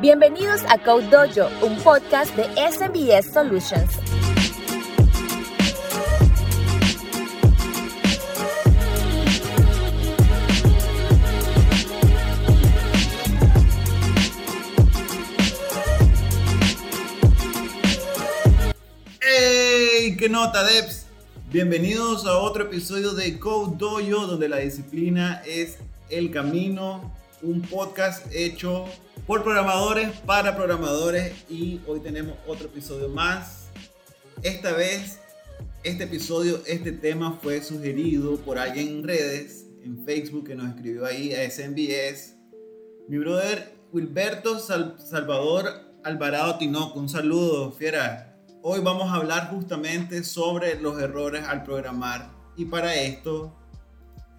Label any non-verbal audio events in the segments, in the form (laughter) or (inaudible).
Bienvenidos a Code Dojo, un podcast de SMBS Solutions. ¡Hey! ¿Qué nota, Debs? Bienvenidos a otro episodio de Code Dojo, donde la disciplina es el camino, un podcast hecho por programadores para programadores y hoy tenemos otro episodio más. Esta vez, este episodio, este tema fue sugerido por alguien en redes, en Facebook, que nos escribió ahí a SMBS. Mi brother Wilberto Salvador Alvarado Tinoco, un saludo, fiera. Hoy vamos a hablar justamente sobre los errores al programar y para esto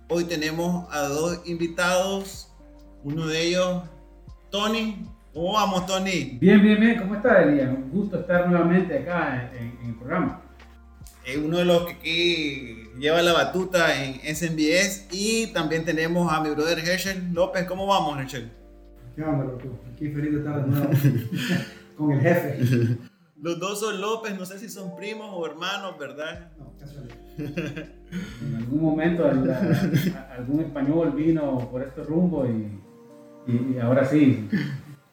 hoy tenemos a dos invitados, uno de ellos, Tony. ¿Cómo vamos, Tony? Bien, bien, bien. ¿Cómo estás, Elías? Un gusto estar nuevamente acá en, en el programa. Es uno de los que aquí lleva la batuta en SMBS y también tenemos a mi brother Herschel López. ¿Cómo vamos, Herschel? ¿Qué onda, loco? Aquí feliz de estar de nuevo (laughs) con el jefe. Los dos son López, no sé si son primos o hermanos, ¿verdad? No, casualidad. En algún momento algún español vino por este rumbo y, y- y ahora sí,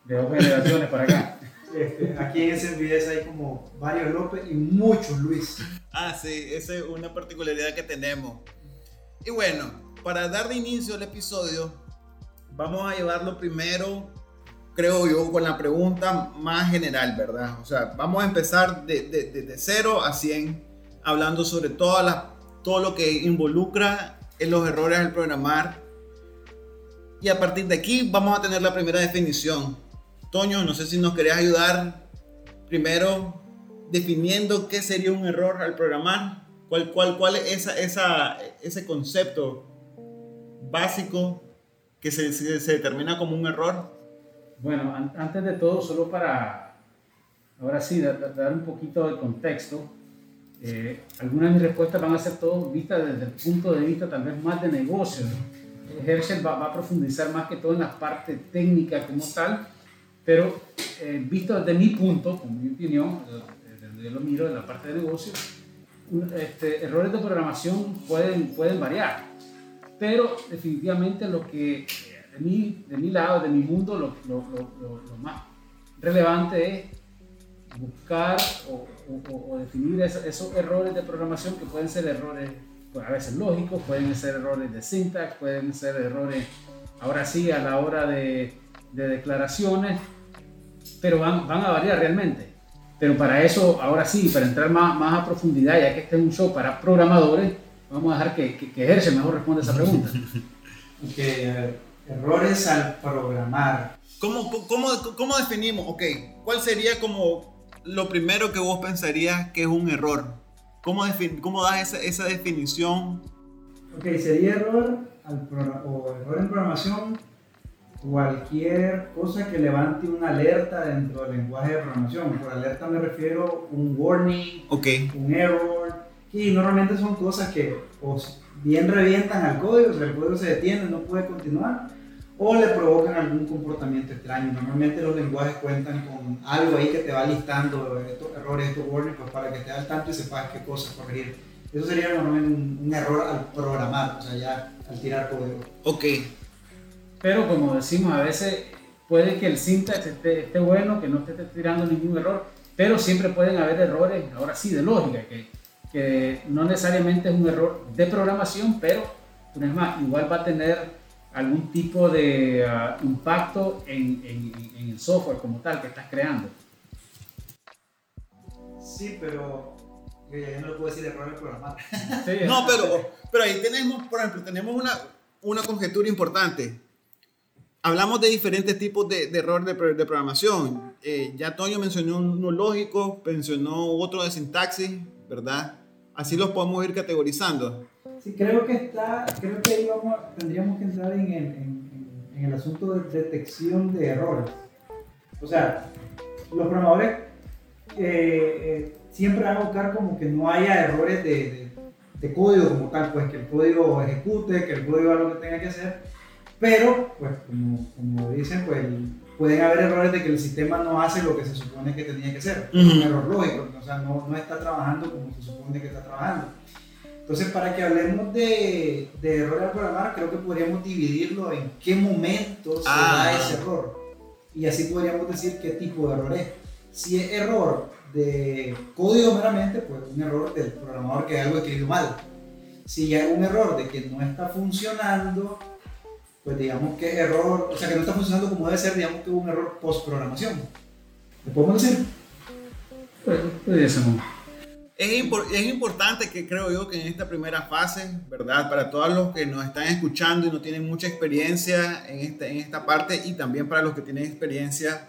de dos generaciones para acá. Este, aquí en SMBS hay como varios López y muchos Luis. Ah, sí, esa es una particularidad que tenemos. Y bueno, para dar de inicio al episodio, vamos a llevarlo primero, creo yo, con la pregunta más general, ¿verdad? O sea, vamos a empezar de, de, de- de 0 a 100, hablando sobre todas las, todo lo que involucra en los errores al programar. Y a partir de aquí vamos a tener la primera definición. Toño, no sé si nos querías ayudar primero definiendo qué sería un error al programar. ¿Cuál, cuál, cuál es esa, esa, ese concepto básico que se, se, determina como un error? Bueno, an- antes de todo, solo para, ahora sí, da- da- dar un poquito de contexto, eh, algunas de mis respuestas van a ser todas vistas desde el punto de vista tal vez más de negocio. Herschel va, va a profundizar más que todo en la parte técnica como tal, pero eh, visto desde mi punto, como mi opinión, eh, desde yo lo miro de la parte de negocio, este, errores de programación pueden, pueden variar, pero definitivamente lo que eh, de mi, de mi lado, de mi mundo, lo, lo- lo- lo- más relevante es buscar o- o- o definir esos, esos errores de programación que pueden ser errores pues, a veces lógicos, pueden ser errores de syntax, pueden ser errores, ahora sí, a la hora de, de declaraciones, pero van, van a variar realmente. Pero para eso, ahora sí, para entrar más, más a profundidad, ya que este es un show para programadores, vamos a dejar que, que, que Herschel mejor responda esa pregunta. (laughs) Ok, errores al programar. ¿Cómo, cómo, ¿Cómo definimos? Ok, ¿cuál sería como lo primero que vos pensarías que es un error? ¿Cómo, cómo das esa, esa definición? Ok, sería error al o error en programación cualquier cosa que levante una alerta dentro del lenguaje de programación. Por alerta me refiero un warning, Ok, un error, y normalmente son cosas que o bien revientan al código, o sea, el código se detiene, no puede continuar, o le provocan algún comportamiento extraño. Normalmente los lenguajes cuentan con algo ahí que te va listando estos errores, estos warnings, pues para que te al tanto y sepas qué cosas corregir. Eso sería normalmente un, un error al programar, o sea, ya al tirar código. ok. Pero como decimos, a veces puede que el syntax esté, esté bueno, que no esté tirando ningún error, pero siempre pueden haber errores, ahora sí, de lógica, que, que no necesariamente es un error de programación, pero una vez más, igual va a tener algún tipo de ah, impacto en, en- en el software como tal que estás creando. Sí, pero yo ya no le puedo decir error al programar. Sí, No, pero, pero ahí tenemos, por ejemplo, tenemos una, una conjetura importante. Hablamos de diferentes tipos de, de errores de, de programación. Eh, ya Toño mencionó uno lógico, mencionó otro de sintaxis, ¿verdad? Así los podemos ir categorizando. Sí, creo que está, creo que ahí vamos, tendríamos que entrar en el, en- en- en el asunto de detección de errores. O sea, los programadores eh, eh, siempre van a buscar como que no haya errores de, de- de código como tal, pues que el código ejecute, que el código haga lo que tenga que hacer, pero pues como, como dicen, pues pueden haber errores de que el sistema no hace lo que se supone que tenía que hacer. Un error lógico, o sea, no, no está trabajando como se supone que está trabajando. Entonces, para que hablemos de, de error al programar, creo que podríamos dividirlo en qué momento se Ah. da ese error. Y así podríamos decir qué tipo de error es. Si es error de código meramente, pues un error del programador que algo escribió mal. Si ya es un error de que no está funcionando, pues digamos que error, o sea que no está funcionando como debe ser, digamos que hubo un error post programación. ¿Lo podemos decir? Pues, pudiésemos. Es, impor- es importante que creo yo que en esta primera fase, ¿verdad? Para todos los que nos están escuchando y no tienen mucha experiencia en esta, en esta parte y también para los que tienen experiencia,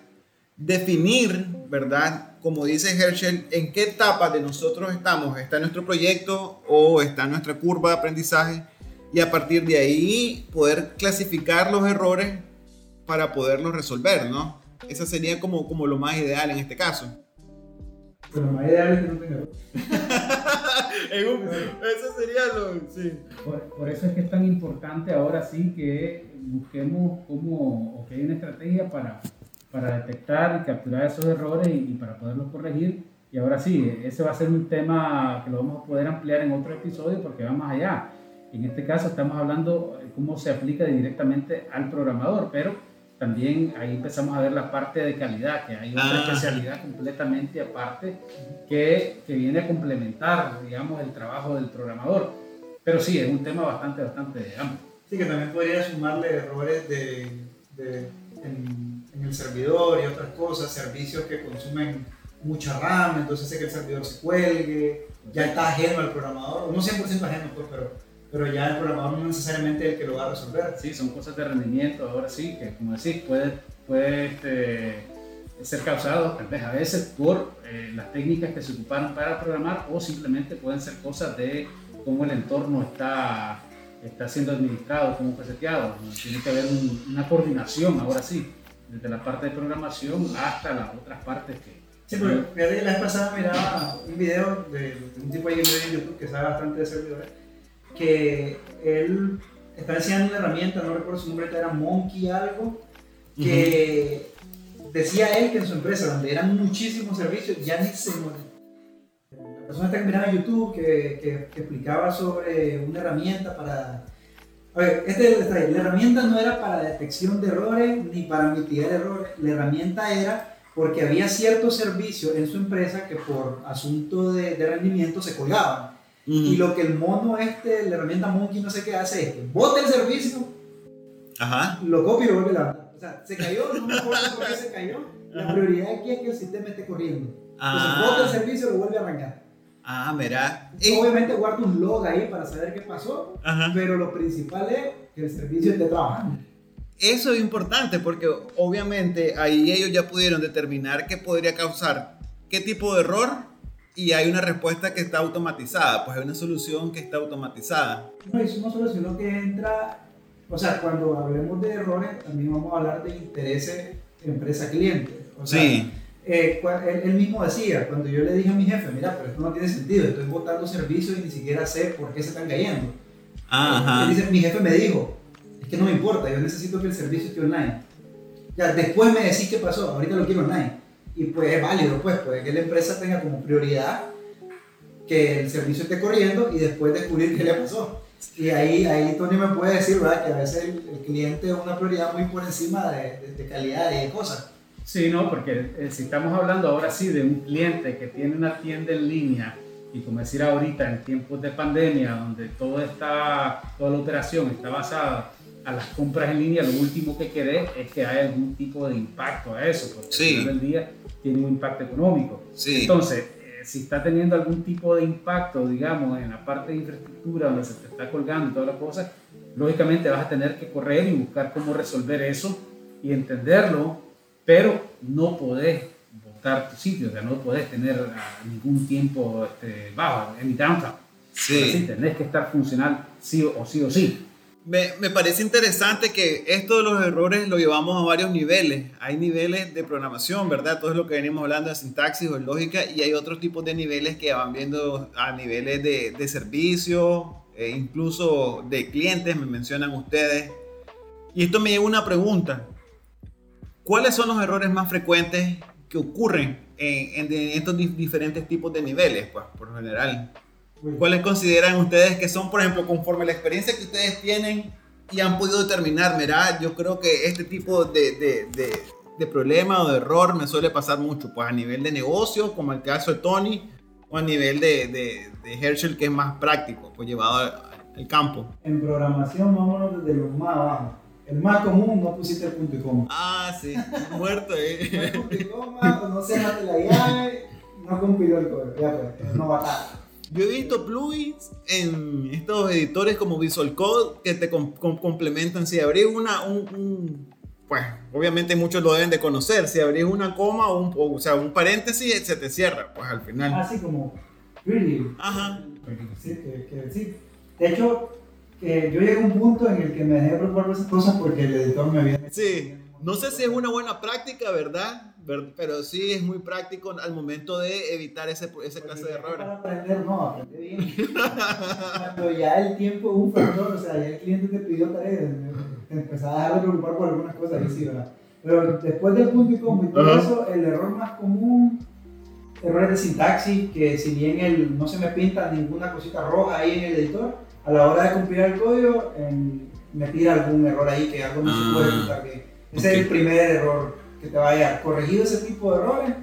definir, ¿verdad? Como dice Herschel, en qué etapa de nosotros estamos. ¿Está nuestro proyecto o está nuestra curva de aprendizaje? Y a partir de ahí poder clasificar los errores para poderlos resolver, ¿no? Esa sería como, como lo más ideal en este caso. Pero más ideal es que no tenga (laughs) eso sería lo. Sí. Por, por eso es que es tan importante ahora sí que busquemos cómo, o que hay una estrategia para, para detectar y capturar esos errores y, y para poderlos corregir. Y ahora sí, ese va a ser un tema que lo vamos a poder ampliar en otro episodio porque va más allá. En este caso estamos hablando de cómo se aplica directamente al programador, pero también ahí empezamos a ver la parte de calidad, que hay otra Ah. especialidad completamente aparte que, que viene a complementar, digamos, el trabajo del programador. Pero sí, es un tema bastante, bastante amplio. Sí, que también podría sumarle errores de, de- en, en el servidor y otras cosas, servicios que consumen mucha RAM, entonces hace que el servidor se cuelgue, ya está ajeno al programador, no 100% ajeno, pues, pero, pero ya el programador no necesariamente es el que lo va a resolver. Sí, son cosas de rendimiento, ahora sí, que como decís, puede, puede este, ser causado tal vez a veces por eh, las técnicas que se ocuparon para programar o simplemente pueden ser cosas de cómo el entorno está, está siendo administrado, cómo fue seteado. Tiene que haber un- una coordinación, ahora sí, desde la parte de programación hasta las otras partes que... Sí, porque fíjate que la vez pasada miraba un video de, de un tipo ahí en YouTube que sabe bastante de servidores, que él estaba enseñando una herramienta, no recuerdo su nombre, era Monkey algo, que decía él que en su empresa, donde eran muchísimos servicios, ya ni se La persona que miraba YouTube que, que, que explicaba sobre una herramienta para... A ver, este es el detalle, la herramienta no era para detección de errores ni para mitigar errores, la herramienta era porque había ciertos servicios en su empresa que por asunto de, de rendimiento se colgaban. Y lo que el mono este, la herramienta Monkey no sé qué hace es que bota el servicio, Ajá. lo copia y lo vuelve a levantar. O sea, se cayó, no me acuerdo por qué se cayó. La Ajá. prioridad aquí es que el sistema esté corriendo. Entonces Ah. bota el servicio y lo vuelve a arrancar. Ah, mira. Y obviamente guarda un log ahí para saber qué pasó, Ajá. pero lo principal es que el servicio esté trabajando. Eso es importante porque obviamente ahí ellos ya pudieron determinar qué podría causar qué tipo de error y hay una respuesta que está automatizada, pues hay una solución que está automatizada. No, eso no solo, sino que entra, o sea, cuando hablemos de errores, también vamos a hablar de intereses empresa-cliente. O sea, Sí. eh, él, él mismo decía, cuando yo le dije a mi jefe, mira, pero esto no tiene sentido, estoy botando servicios y ni siquiera sé por qué se están cayendo. Ajá. Él dice, mi jefe me dijo, es que no me importa, yo necesito que el servicio esté online. Ya, después me decís qué pasó, ahorita lo quiero online. Y pues es válido, pues, puede que la empresa tenga como prioridad que el servicio esté corriendo y después descubrir qué le pasó. Y ahí, ahí Tony me puede decir, ¿verdad? Que a veces el, el cliente es una prioridad muy por encima de, de- de calidad y de cosas. Sí, no, porque eh, si estamos hablando ahora sí de un cliente que tiene una tienda en línea y como decir ahorita en tiempos de pandemia donde todo está, toda la operación está basada a las compras en línea, lo último que querés es que haya algún tipo de impacto a eso, porque Sí. al final del día tiene un impacto económico. Sí. Entonces, eh, si está teniendo algún tipo de impacto, digamos, en la parte de infraestructura donde se te está colgando y todas las cosas, lógicamente vas a tener que correr y buscar cómo resolver eso y entenderlo, pero no podés botar tu sitio, o sea, no podés tener ah, ningún tiempo este, bajo, en downtime. Sí. Así tenés que estar funcional sí o sí o sí. Me, parece interesante que esto de los errores lo llevamos a varios niveles. Hay niveles de programación, ¿verdad? Todo es lo que venimos hablando de sintaxis o lógica y hay otros tipos de niveles que van viendo a niveles de, de servicio, e incluso de clientes, me mencionan ustedes. Y esto me lleva a una pregunta. ¿cuáles son los errores más frecuentes que ocurren en, estos di- diferentes tipos de niveles, pues, por general? ¿Cuáles consideran ustedes que son, por ejemplo, conforme la experiencia que ustedes tienen y han podido determinar, mira, yo creo que este tipo de, de, de, de problema o de error me suele pasar mucho, pues a nivel de negocio, como el caso de Tony, o a nivel de, Herschel, que es más práctico, pues llevado al, al campo. En programación, vámonos desde lo más abajo. El más común, no pusiste el punto y coma. Ah, sí, (laughs) muerto, No eh. punto y coma, o no cerraste la llave, no compiló el código. Ya pues, no batalla. Yo he visto plugins en estos editores como Visual Code que te com- com- complementan. Si abrís una, un, un- pues obviamente muchos lo deben de conocer. Si abrís una coma o, un, o sea, un paréntesis, se te cierra, pues al final. Así como, really. Ajá. Sí, que, que sí. De hecho, que yo llegué a un punto en el que me dejé de preocupar por esas cosas porque el editor me había Sí, no sé si es una buena práctica, ¿verdad? Ver- Pero sí es muy práctico al momento de evitar ese, ese clase de errores. Para aprender, no, aprendí bien. Cuando ya el tiempo es un factor, o sea, ya el cliente te pidió tareas, te empezaba a dejar de preocupar por algunas cosas, y sí, ¿verdad? Pero después del punto y coma y todo Ajá. eso, el error más común, errores de sintaxis, que si bien el, no se me pinta ninguna cosita roja ahí en el editor, a la hora de compilar el código, em, me tira algún error ahí que algo no se Ah, puede ejecutar bien. Ese es el primer error que te va a llegar. Corregido ese tipo de errores,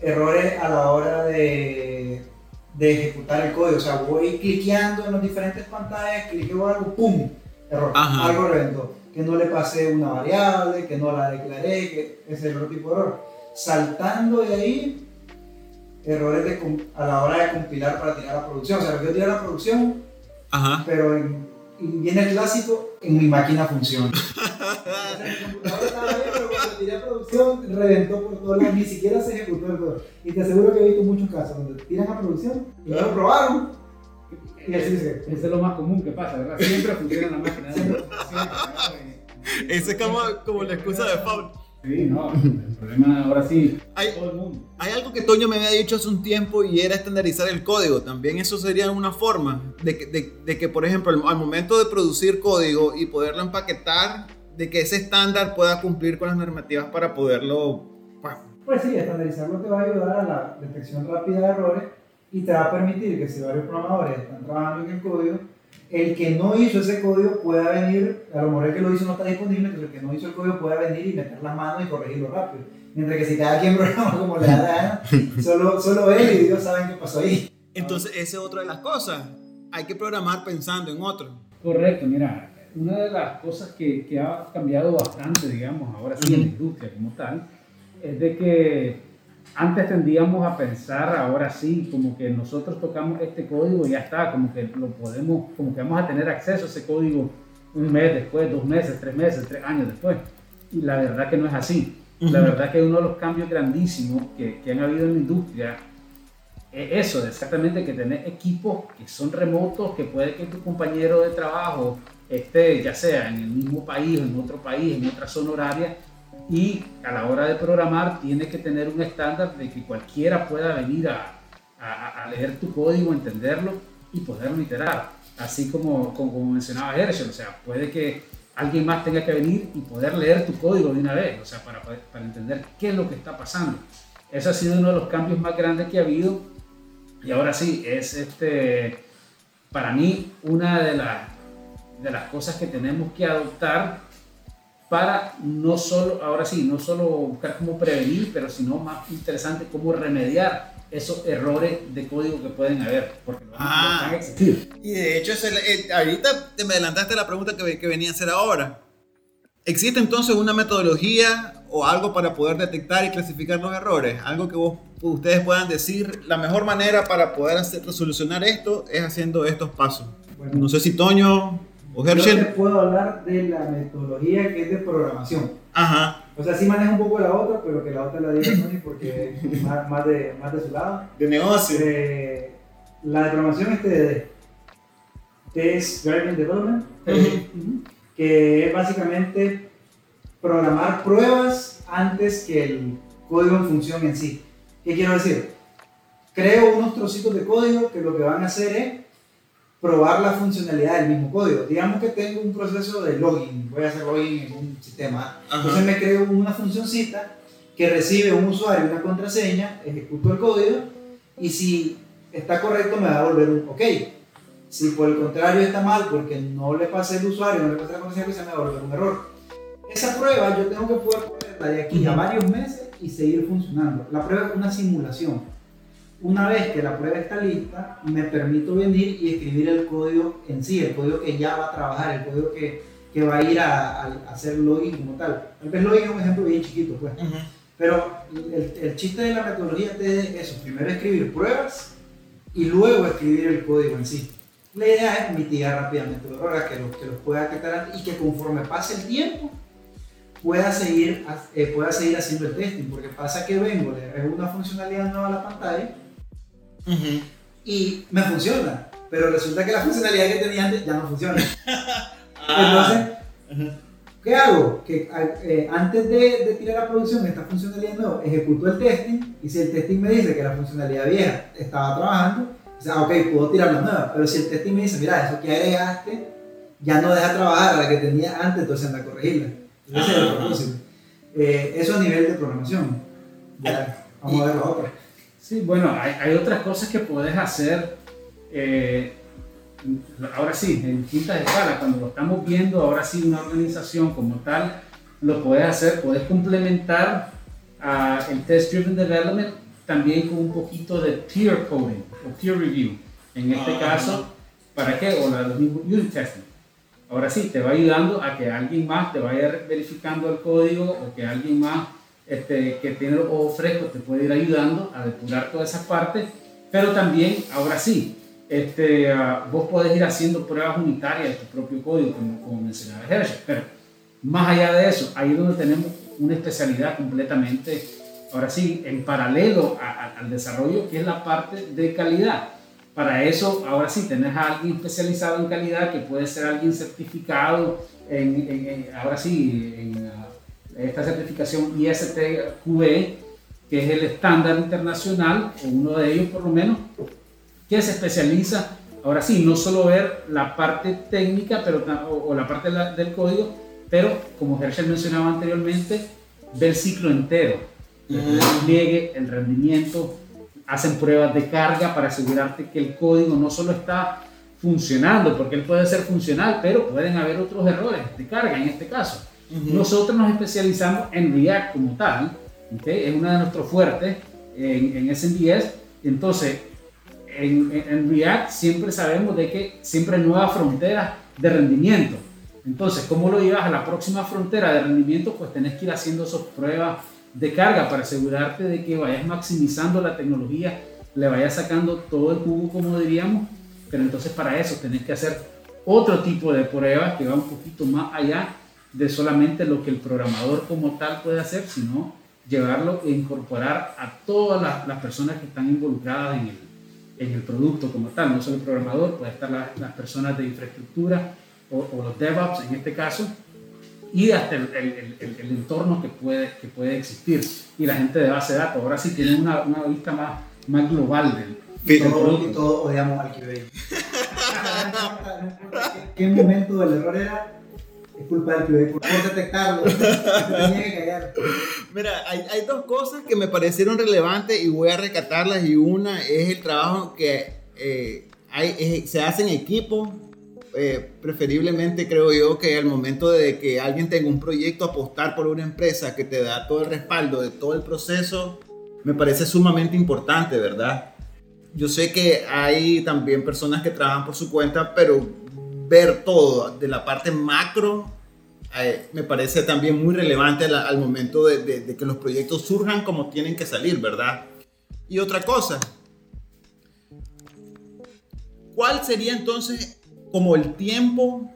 errores a la hora de, de ejecutar el código. O sea, voy cliqueando en las diferentes pantallas, cliqueo algo, ¡pum! Error. Ajá. Algo reventó. Que no le pasé una variable, que no la declaré, que ese es otro tipo de error. Saltando de ahí, errores de a la hora de compilar para tirar a producción. O sea, yo tirar a producción, Ajá. pero en, y viene el clásico, en mi máquina funciona. (laughs) computadora estaba bien, pero cuando tiré a producción reventó por todos lados, ni siquiera se ejecutó el código. Y te aseguro que he visto muchos casos donde tiran a producción y no lo probaron. Y así se. Ese es lo más común que pasa, ¿verdad? Siempre funciona la máquina. Siempre. Ese es como, como la excusa de Paul. Sí, no, el problema ahora sí, Hay, todo el mundo. Hay algo que Toño me había dicho hace un tiempo y era estandarizar el código. También eso sería una forma de que, de, de que, por ejemplo, al momento de producir código y poderlo empaquetar, de que ese estándar pueda cumplir con las normativas para poderlo... pues, Pues sí, estandarizarlo te va a ayudar a la detección rápida de errores y te va a permitir que si varios programadores están trabajando en el código, el que no hizo ese código pueda venir, a lo mejor el que lo hizo no está disponible, pero el que no hizo el código pueda venir y meter las manos y corregirlo rápido. Mientras que si cada quien (laughs) programa como le da la gana, solo, solo él y Dios saben qué pasó ahí. Entonces, esa es otra de las cosas. Hay que programar pensando en otro. Correcto, mira, una de las cosas que, que ha cambiado bastante, digamos, ahora sí en la industria como tal, es de que antes tendíamos a pensar, ahora sí, como que nosotros tocamos este código y ya está, como que lo podemos, como que vamos a tener acceso a ese código un mes después, dos meses, tres meses, tres años después. Y la verdad que no es así. La verdad que uno de los cambios grandísimos que, que han habido en la industria es eso, exactamente que tener equipos que son remotos, que puede que tu compañero de trabajo esté ya sea en el mismo país, en otro país, en otra zona horaria, y a la hora de programar tiene que tener un estándar de que cualquiera pueda venir a, a- a leer tu código, entenderlo y poderlo iterar. Así como, como, como mencionaba Herschel, o sea, puede que alguien más tenga que venir y poder leer tu código de una vez, o sea, para, para entender qué es lo que está pasando. Ese ha sido uno de los cambios más grandes que ha habido y ahora sí, es este, para mí una de, las de las cosas que tenemos que adoptar para no solo, ahora sí, no solo buscar cómo prevenir, pero sino más interesante cómo remediar esos errores de código que pueden haber, porque van, Ah. existir. Y de hecho, eh, ahorita te me adelantaste la pregunta que, que venía a hacer ahora. ¿Existe entonces una metodología o algo para poder detectar y clasificar los errores? Algo que vos, ustedes puedan decir, la mejor manera para poder hacer, solucionar esto es haciendo estos pasos. Bueno, No sé si Toño o yo te Herschel. puedo hablar de la metodología que es de programación. Ajá, O sea, sí maneja un poco la otra, pero que la otra la diga Tony porque es más, más, de, más de su lado. de negocio. Eh, la de programación es TDD. Es Driving Development, Ujú. que es básicamente programar pruebas antes que el código en función en sí. ¿Qué quiero decir? Creo unos trocitos de código que lo que van a hacer es probar la funcionalidad del mismo código. Digamos que tengo un proceso de login, voy a hacer login en un sistema. Entonces me creo una funcioncita que recibe un usuario una contraseña, ejecuto el código y si está correcto me va a volver un OK. Si por el contrario está mal porque no le pasé el usuario, no le pasé la contraseña, pues se me va a volver un error. Esa prueba yo tengo que poder ponerla de aquí a varios meses y seguir funcionando. La prueba es una simulación. Una vez que la prueba está lista, me permito venir y escribir el código en sí, el código que ya va a trabajar, el código que, que va a ir a, hacer login como tal. Tal vez login es un ejemplo bien chiquito, pues. Pero el, el, chiste de la metodología es eso, primero escribir pruebas y luego escribir el código en sí. La idea es mitigar rápidamente los errores, que los, que los pueda detectar y que conforme pase el tiempo pueda seguir, eh, pueda seguir haciendo el testing, porque pasa que vengo, le agrego una funcionalidad nueva a la pantalla y me funciona. Pero resulta que la funcionalidad que tenía antes ya no funciona. (laughs) Ah. Entonces, ¿qué hago? Que eh, antes de, de, tirar a producción esta funcionalidad nueva, ejecuto el testing y si el testing me dice que la funcionalidad vieja estaba trabajando, o sea, ok, puedo tirar la nueva. Pero si el testing me dice, mira, eso que agregaste ya no deja trabajar a la que tenía antes, entonces anda a corregirla. Ese es el ah. propósito. Eh, eso a nivel de programación. Ya, vamos a ver la otra. Sí, bueno, hay, hay otras cosas que puedes hacer. Eh, ahora sí, en distintas escalas, cuando lo estamos viendo, ahora sí, una organización como tal, lo puedes hacer, puedes complementar uh, el Test Driven Development también con un poquito de peer coding o peer review. En este ah. caso, ¿para qué? O la unit testing. Ahora sí, te va ayudando a que alguien más te vaya verificando el código o que alguien más este, que tiene los ojos frescos te puede ir ayudando a depurar toda esa parte, pero también, ahora sí, este, ah, vos podés ir haciendo pruebas unitarias de tu propio código, como, como mencionaba Hershey, pero más allá de eso, ahí es donde tenemos una especialidad completamente, ahora sí, en paralelo al desarrollo, que es la parte de calidad. Para eso, ahora sí, tenés a alguien especializado en calidad, que puede ser alguien certificado, en, ahora sí, en, ah, esta certificación ISTQB, que es el estándar internacional, o uno de ellos por lo menos, que se especializa, ahora sí, no solo ver la parte técnica pero, o, la parte del código, pero como Herschel mencionaba anteriormente, ver el ciclo entero, el despliegue, el rendimiento, hacen pruebas de carga para asegurarte que el código no solo está funcionando, porque él puede ser funcional, pero pueden haber otros errores de carga en este caso. Nosotros nos especializamos en React como tal, es uno de nuestros fuertes en, en SNDS. Entonces, en, en, React siempre sabemos de que siempre hay nuevas fronteras de rendimiento. Entonces, ¿cómo lo llevas a la próxima frontera de rendimiento? Pues tenés que ir haciendo esas pruebas de carga para asegurarte de que vayas maximizando la tecnología, le vayas sacando todo el jugo, como diríamos. Pero entonces para eso tenés que hacer otro tipo de pruebas que va un poquito más allá de solamente lo que el programador como tal puede hacer, sino llevarlo e incorporar a todas las, personas que están involucradas en el, en el, producto como tal, no solo el programador, puede estar las personas de infraestructura o, los DevOps en este caso, y hasta el, el, el, entorno que puede, que puede existir. Y la gente de base de datos, ahora sí tienen una, una vista más, más global del, todo, y todo odiamos al QA. (laughs) ¿Qué momento del error era? Es culpa del QA por detectarlo. tenía que callar. Mira, hay, hay, dos cosas que me parecieron relevantes y voy a recatarlas. Y una es el trabajo que eh, hay, se hace en equipo. Eh, preferiblemente creo yo que al momento de que alguien tenga un proyecto, apostar por una empresa que te da todo el respaldo de todo el proceso, me parece sumamente importante, ¿verdad? Yo sé que hay también personas que trabajan por su cuenta, pero ver todo de la parte macro eh, me parece también muy relevante al, momento de, que los proyectos surjan como tienen que salir, ¿verdad? Y otra cosa, ¿cuál sería entonces como el tiempo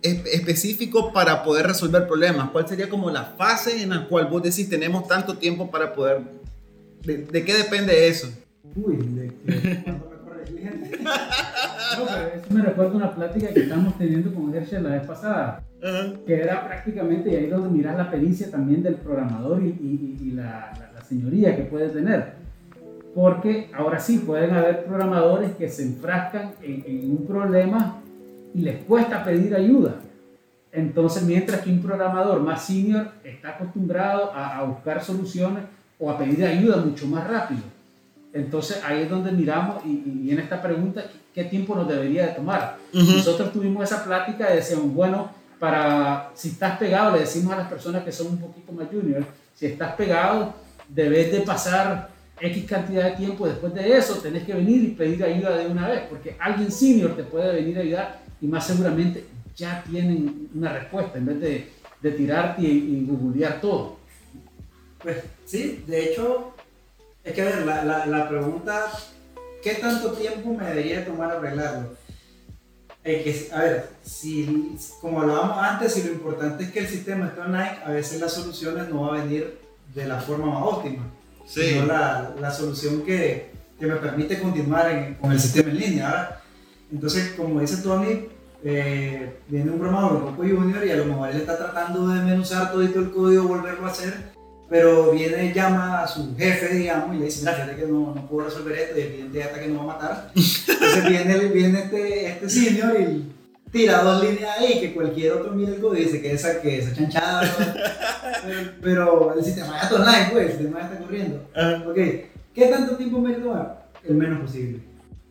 específico para poder resolver problemas? ¿Cuál sería como la fase en la cual vos decís tenemos tanto tiempo para poder... ¿De, qué depende eso? Uy, de, (laughs) no, pero eso me recuerda una plática que estábamos teniendo con Herschel la vez pasada, que era prácticamente, y ahí donde miras la pericia también del programador y, y, la, la, señoría que puede tener. porque ahora sí pueden haber programadores que se enfrascan en, un problema y les cuesta pedir ayuda. Entonces, mientras que un programador más senior está acostumbrado a, buscar soluciones o a pedir ayuda mucho más rápido. Entonces, ahí es donde miramos y, y en esta pregunta, ¿qué tiempo nos debería de tomar? Nosotros tuvimos esa plática y decíamos, bueno, para, si estás pegado, le decimos a las personas que son un poquito más junior, si estás pegado, debes de pasar X cantidad de tiempo, después de eso tenés que venir y pedir ayuda de una vez, porque alguien senior te puede venir a ayudar y más seguramente ya tienen una respuesta en vez de, de tirarte y, y googlear todo. Pues sí, de hecho, es que a ver, la, la, la pregunta, ¿qué tanto tiempo me debería tomar arreglarlo? que, a ver, si, como hablábamos antes, si lo importante es que el sistema esté online, a veces las soluciones no van a venir de la forma más óptima sino la, la solución que, que, me permite continuar con el sistema en línea. ¿verdad? Entonces, como dice Tony, eh, viene un programador un poco junior y a lo mejor él está tratando de menuzar todo el código, volverlo a hacer, pero viene, llama a su jefe, digamos, y le dice, mira, fíjate que no, no puedo resolver esto y el cliente ya está que no va a matar. Entonces (laughs) viene, viene este, este senior y tira dos líneas ahí que cualquier otro y dice que esa, que esa chanchada. pero el sistema ya está online, pues, el sistema ya está corriendo. Ok, ¿qué tanto tiempo me toma? El menos posible.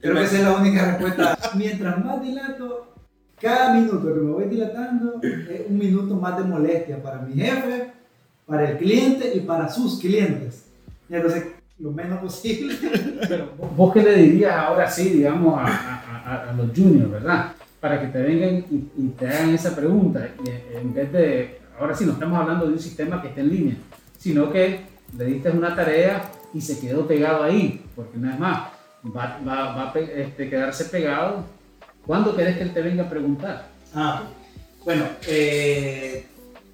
Creo que esa es la única respuesta. Mientras más dilato, cada minuto que me voy dilatando es un minuto más de molestia para mi jefe, para el cliente y para sus clientes. Y entonces, lo menos posible. (laughs) Pero vos qué le dirías ahora sí, digamos, a, a, a los juniors, ¿verdad? para que te vengan y, te hagan esa pregunta. En vez de, ahora sí, no estamos hablando de un sistema que esté en línea, sino que le diste una tarea y se quedó pegado ahí, porque no es más, va, va, a este, quedarse pegado. ¿Cuándo querés que él te venga a preguntar? Ah, bueno, eh,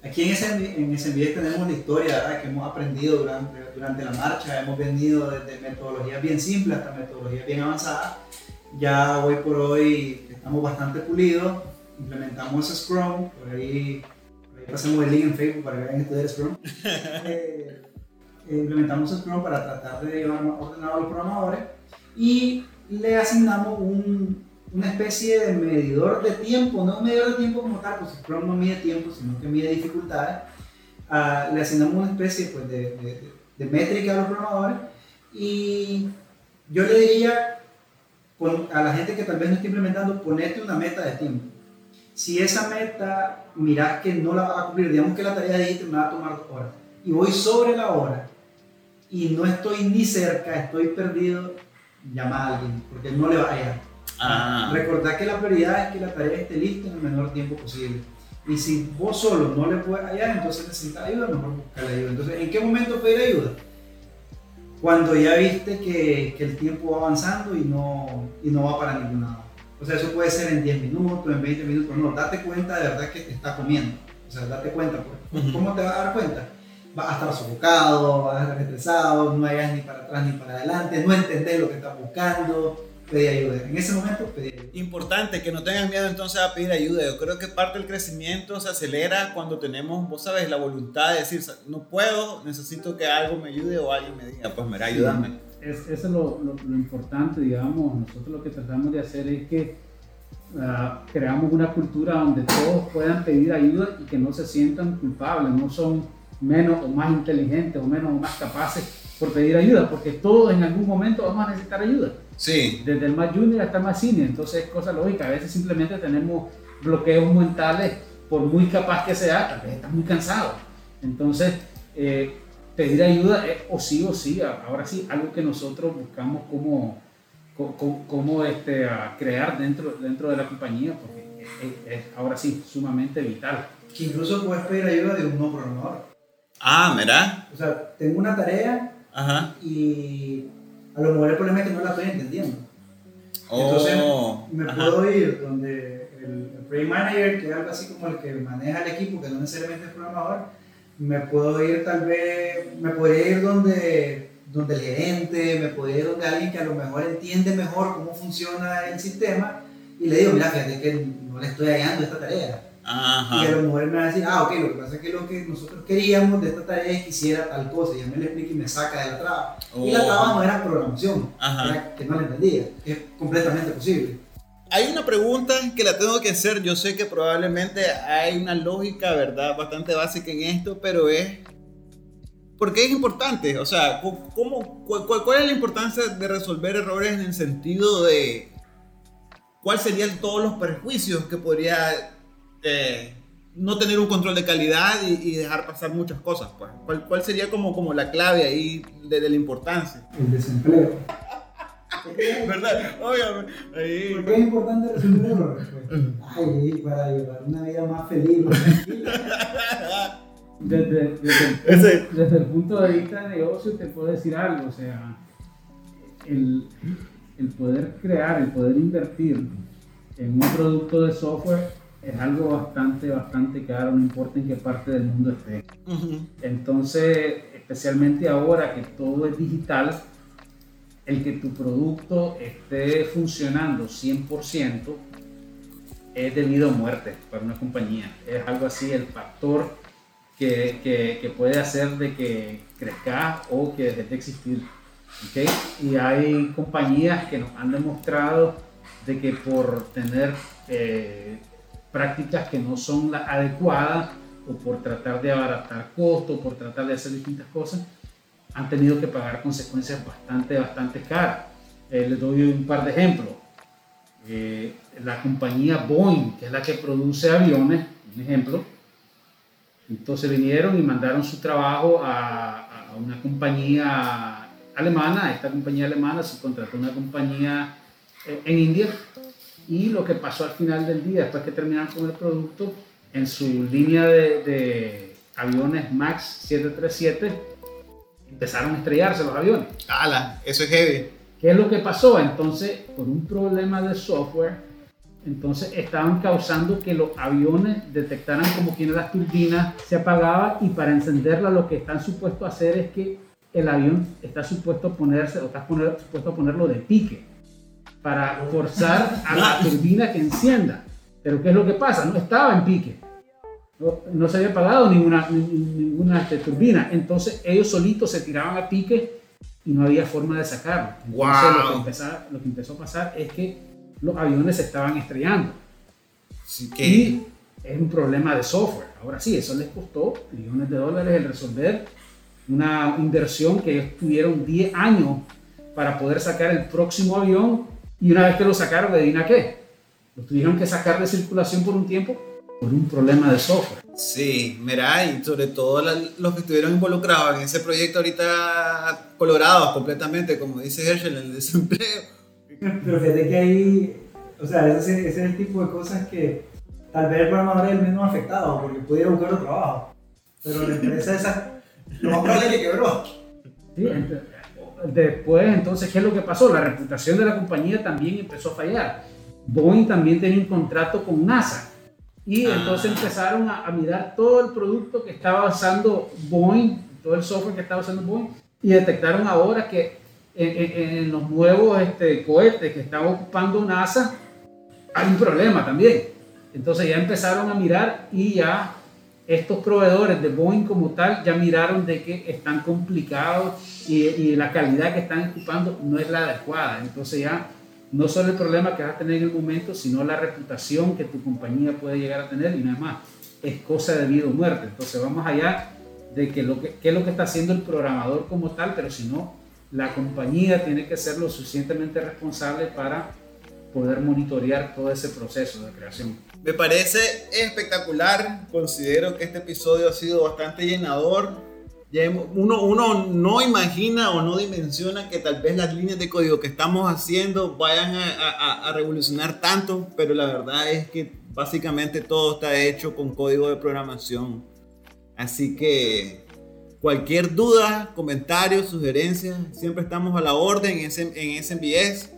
aquí en ese, en ese tenemos una historia que hemos aprendido durante, durante la marcha, hemos venido desde metodologías bien simples hasta metodologías bien avanzadas. Ya hoy por hoy estamos bastante pulidos, implementamos Scrum, por ahí, pasamos el link en Facebook para que vayan a estudiar Scrum. (laughs) Eh, implementamos Scrum para tratar de llevar ordenado a los programadores y le asignamos un, una especie de medidor de tiempo, no un medidor de tiempo como tal, pues Scrum no mide tiempo, sino que mide dificultades. Uh, le asignamos una especie pues, de, de, métrica a los programadores y yo le diría a la gente que tal vez no esté implementando, ponete una meta de tiempo. Si esa meta mirás que no la va a cumplir, digamos que la tarea de editor me va a tomar dos horas, y voy sobre la hora, y no estoy ni cerca, estoy perdido, llama a alguien, porque no le va a llegar. Ah. Recordad que la prioridad es que la tarea esté lista en el menor tiempo posible. Y si vos solo no le puedes hallar, entonces necesitas ayuda, mejor buscar ayuda. Entonces, ¿en qué momento pedir ayuda? cuando ya viste que, que, el tiempo va avanzando y no, y no va para ningún lado. O sea, eso puede ser en 10 minutos, en 20 minutos, no, date cuenta de verdad que te está comiendo. O sea, date cuenta, porque, ¿cómo te vas a dar cuenta? Vas a estar sofocado, vas a estar estresado, no vayas ni para atrás ni para adelante, no entendés lo que estás buscando, pedir ayuda. En ese momento pedir ayuda. Importante que no tengas miedo entonces a pedir ayuda. Yo creo que parte del crecimiento se acelera cuando tenemos, vos sabes, la voluntad de decir, no puedo, necesito que algo me ayude o alguien me diga, pues mira, ayúdame. Es, eso es lo, lo, importante, digamos. Nosotros lo que tratamos de hacer es que uh, creamos una cultura donde todos puedan pedir ayuda y que no se sientan culpables, no son menos o más inteligentes o menos o más capaces por pedir ayuda, porque todos en algún momento vamos a necesitar ayuda. Sí. Desde el más junior hasta el más senior. Entonces es cosa lógica. A veces simplemente tenemos bloqueos mentales, por muy capaz que sea, tal vez estás muy cansado. Entonces, eh, pedir ayuda es o sí o sí. Ahora sí, algo que nosotros buscamos como, como, este, crear dentro, dentro de la compañía, porque es, ahora sí sumamente vital. Que incluso puedes pedir ayuda de un no programador. Ah, mira. O sea, tengo una tarea Ajá. y a lo mejor el problema es que no la estoy entendiendo. Entonces oh, me puedo ir donde el, el Manager, que es algo así como el que maneja el equipo, que no necesariamente es programador, me puedo ir tal vez, me podría ir donde, donde el gerente, me podría ir donde alguien que a lo mejor entiende mejor cómo funciona el sistema y le digo, mira, fíjate que no le estoy hallando esta tarea. Ajá. Y a lo mejor él me va a decir, ah, ok, lo que pasa es que lo que nosotros queríamos de esta tarea es que hiciera tal cosa. Y ya me lo explica y me saca de la traba. Y la Oh. traba no era programación, Ajá. era que no la entendía. Es completamente posible. Hay una pregunta que la tengo que hacer. Yo sé que probablemente hay una lógica, ¿verdad? Bastante básica en esto, pero es. ¿Por qué es importante? O sea, ¿cómo, cuál, cuál- cuál es la importancia de resolver errores en el sentido de. ¿Cuáles serían todos los perjuicios que podría eh, no tener un control de calidad y, y dejar pasar muchas cosas? Pues? ¿Cuál, cuál sería como, como la clave ahí de, de la importancia? El desempleo. (laughs) ¿Verdad? Obviamente. Ahí. ¿Por qué es importante resolver? Pues, ay, para llevar una vida más feliz, más tranquila. Desde, desde el, Ese- desde el punto de vista de negocio te puedo decir algo, o sea, el, el poder crear, el poder invertir en un producto de software es algo bastante, bastante caro, no importa en qué parte del mundo esté. Ujú. Entonces, especialmente ahora que todo es digital, el que tu producto esté funcionando 100% es debido a muerte para una compañía. Es algo así, el factor que, que- que puede hacer de que crezca o que deje de existir. ¿ok? Y hay compañías que nos han demostrado de que por tener eh, prácticas que no son las adecuadas o por tratar de abaratar costos, por tratar de hacer distintas cosas, han tenido que pagar consecuencias bastante, bastante caras. Eh, les doy un par de ejemplos. Eh, la compañía Boeing, que es la que produce aviones, un ejemplo, entonces vinieron y mandaron su trabajo a, a una compañía alemana, esta compañía alemana se contrató una compañía eh, en India y lo que pasó al final del día, después que terminaron con el producto, en su línea de, de aviones MAX 737, empezaron a estrellarse los aviones. Ala, eso es heavy. ¿Qué es lo que pasó? Entonces, por un problema de software, entonces estaban causando que los aviones detectaran como que las turbinas se apagaban y para encenderla lo que están supuestos a hacer es que el avión está supuesto a ponerse o está supuesto a ponerlo de pique para forzar a la turbina que encienda. Pero ¿qué es lo que pasa? No estaba en pique. No, no se había apagado ninguna, ni- ni- ninguna este, turbina. Entonces ellos solitos se tiraban a pique y no había forma de sacarlo. Entonces lo, que empezaba- lo que empezó a pasar es que los aviones se estaban estrellando. Así que. Y es un problema de software. Ahora sí, eso les costó millones de dólares el resolver una inversión que ellos tuvieron 10 años para poder sacar el próximo avión y una vez que lo sacaron, adivina qué, lo tuvieron que sacar de circulación por un tiempo por un problema de software. Sí, mira, y sobre todo la- los que estuvieron involucrados en ese proyecto ahorita colorados completamente, como dice Herschel, en el desempleo. Pero fíjate que ahí, o sea, ese, ese es el tipo de cosas que tal vez el programador es el menos afectado porque pudiera buscar otro trabajo. Pero la empresa esa, lo más probable es que quebró. ¿sí? Después, entonces, ¿qué es lo que pasó? La reputación de la compañía también empezó a fallar. Boeing también tenía un contrato con NASA. Y Ah. entonces empezaron a, a mirar todo el producto que estaba usando Boeing, todo el software que estaba usando Boeing, y detectaron ahora que en, en- en los nuevos este, cohetes que estaba ocupando NASA hay un problema también. Entonces ya empezaron a mirar y ya estos proveedores de Boeing como tal ya miraron de que están complicados y, y la calidad que están ocupando no es la adecuada. Entonces ya no solo el problema que vas a tener en el momento, sino la reputación que tu compañía puede llegar a tener y nada más. Es cosa de vida o muerte. Entonces vamos allá de que qué es lo que está haciendo el programador como tal, pero si no, la compañía tiene que ser lo suficientemente responsable para poder monitorear todo ese proceso de creación. Me parece espectacular, considero que este episodio ha sido bastante llenador. Uno, no imagina o no dimensiona que tal vez las líneas de código que estamos haciendo vayan a, revolucionar tanto, pero la verdad es que básicamente todo está hecho con código de programación. Así que cualquier duda, comentario, sugerencia, siempre estamos a la orden en, en.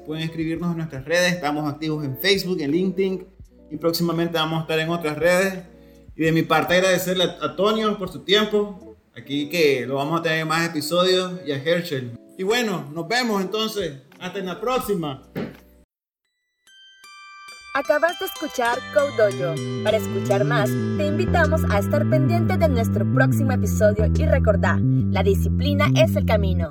Pueden escribirnos en nuestras redes, estamos activos en Facebook, en LinkedIn y próximamente vamos a estar en otras redes. Y de mi parte agradecerle a, a Tonio por su tiempo. Aquí que lo vamos a tener en más episodios y a Herschel. Y bueno, nos vemos entonces. Hasta en la próxima. Acabas de escuchar Code Dojo. Para escuchar más, te invitamos a estar pendiente de nuestro próximo episodio y recordá, la disciplina es el camino.